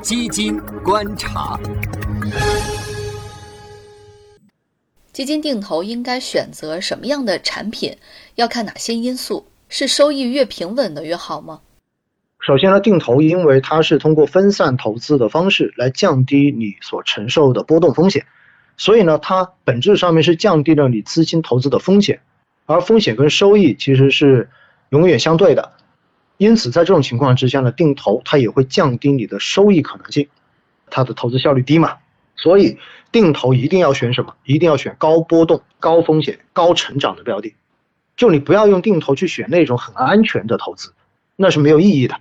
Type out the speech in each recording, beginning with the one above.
基金观察，基金定投应该选择什么样的产品？要看哪些因素？是收益越平稳的越好吗？首先呢，定投因为它是通过分散投资的方式来降低你所承受的波动风险，所以呢，它本质上面是降低了你资金投资的风险，而风险跟收益其实是永远相对的。因此，在这种情况之下呢，定投它也会降低你的收益可能性，它的投资效率低嘛，所以定投一定要选什么？一定要选高波动、高风险、高成长的标的。就你不要用定投去选那种很安全的投资，那是没有意义的。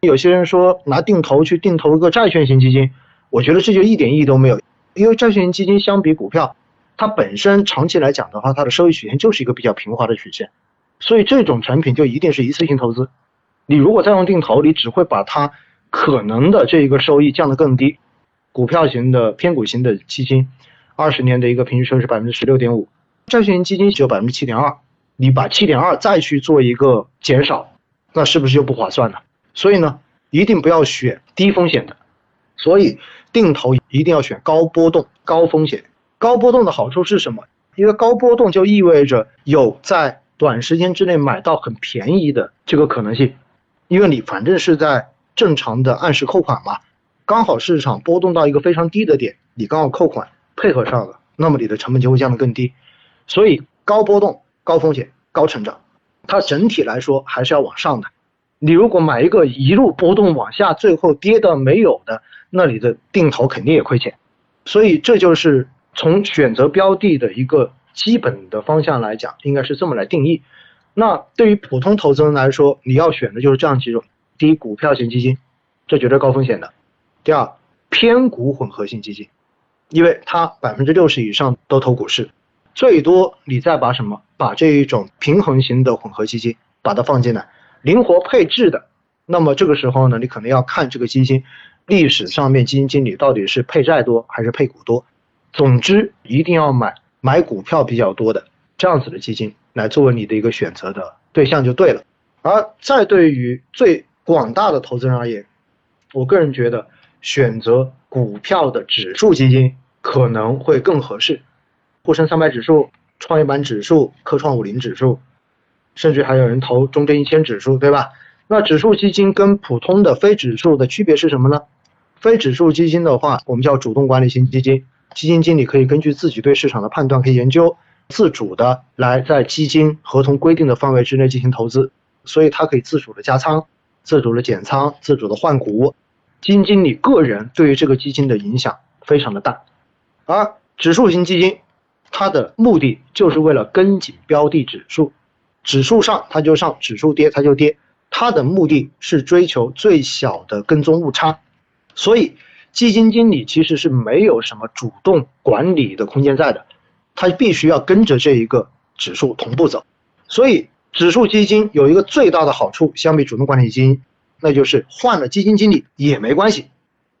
有些人说拿定投去定投一个债券型基金，我觉得这就一点意义都没有，因为债券型基金相比股票，它本身长期来讲的话，它的收益曲线就是一个比较平滑的曲线，所以这种产品就一定是一次性投资。你如果再用定投，你只会把它可能的这一个收益降得更低。股票型的偏股型的基金，二十年的一个平均收益是百分之十六点五，债券型基金只有百分之七点二，你把七点二再去做一个减少，那是不是就不划算了？所以呢，一定不要选低风险的。所以定投一定要选高波动、高风险。高波动的好处是什么？因为高波动就意味着有在短时间之内买到很便宜的这个可能性。因为你反正是在正常的按时扣款嘛，刚好市场波动到一个非常低的点，你刚好扣款配合上了，那么你的成本就会降得更低。所以高波动、高风险、高成长，它整体来说还是要往上的。你如果买一个一路波动往下，最后跌的没有的，那你的定投肯定也亏钱。所以这就是从选择标的的一个基本的方向来讲，应该是这么来定义。那对于普通投资人来说，你要选的就是这样几种：第一，股票型基金，这绝对高风险的；第二，偏股混合型基金，因为它百分之六十以上都投股市，最多你再把什么，把这一种平衡型的混合基金把它放进来，灵活配置的。那么这个时候呢，你可能要看这个基金历史上面基金经理到底是配债多还是配股多。总之，一定要买买股票比较多的这样子的基金。来作为你的一个选择的对象就对了，而再对于最广大的投资人而言，我个人觉得选择股票的指数基金可能会更合适，沪深三百指数、创业板指数、科创五零指数，甚至还有人投中证一千指数，对吧？那指数基金跟普通的非指数的区别是什么呢？非指数基金的话，我们叫主动管理型基金，基金经理可以根据自己对市场的判断，可以研究。自主的来在基金合同规定的范围之内进行投资，所以它可以自主的加仓、自主的减仓、自主的换股。基金经理个人对于这个基金的影响非常的大，而指数型基金，它的目的就是为了跟紧标的指数，指数上它就上，指数跌它就跌，它的目的是追求最小的跟踪误差，所以基金经理其实是没有什么主动管理的空间在的。它必须要跟着这一个指数同步走，所以指数基金有一个最大的好处，相比主动管理基金，那就是换了基金经理也没关系，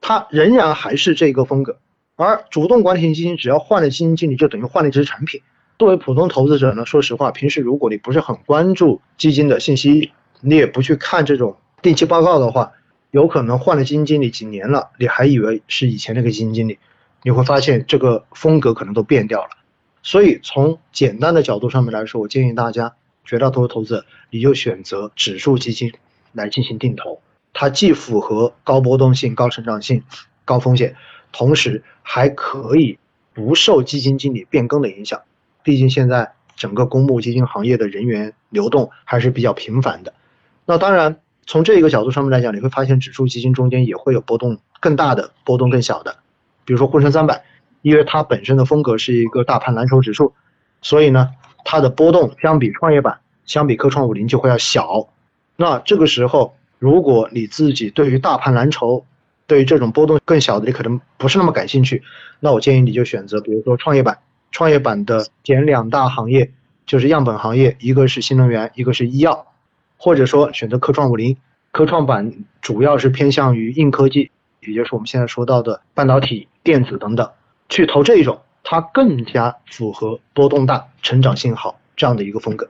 它仍然还是这个风格。而主动管理型基金只要换了基金经理，就等于换了一只产品。作为普通投资者呢，说实话，平时如果你不是很关注基金的信息，你也不去看这种定期报告的话，有可能换了基金经理几年了，你还以为是以前那个基金经理，你会发现这个风格可能都变掉了。所以从简单的角度上面来说，我建议大家绝大多数投资者，你就选择指数基金来进行定投，它既符合高波动性、高成长性、高风险，同时还可以不受基金经理变更的影响。毕竟现在整个公募基金行业的人员流动还是比较频繁的。那当然，从这一个角度上面来讲，你会发现指数基金中间也会有波动更大的、波动更小的，比如说沪深三百。因为它本身的风格是一个大盘蓝筹指数，所以呢，它的波动相比创业板、相比科创五零就会要小。那这个时候，如果你自己对于大盘蓝筹、对于这种波动更小的，你可能不是那么感兴趣，那我建议你就选择，比如说创业板。创业板的前两大行业就是样本行业，一个是新能源，一个是医药，或者说选择科创五零。科创板主要是偏向于硬科技，也就是我们现在说到的半导体、电子等等。去投这一种，它更加符合波动大、成长性好这样的一个风格。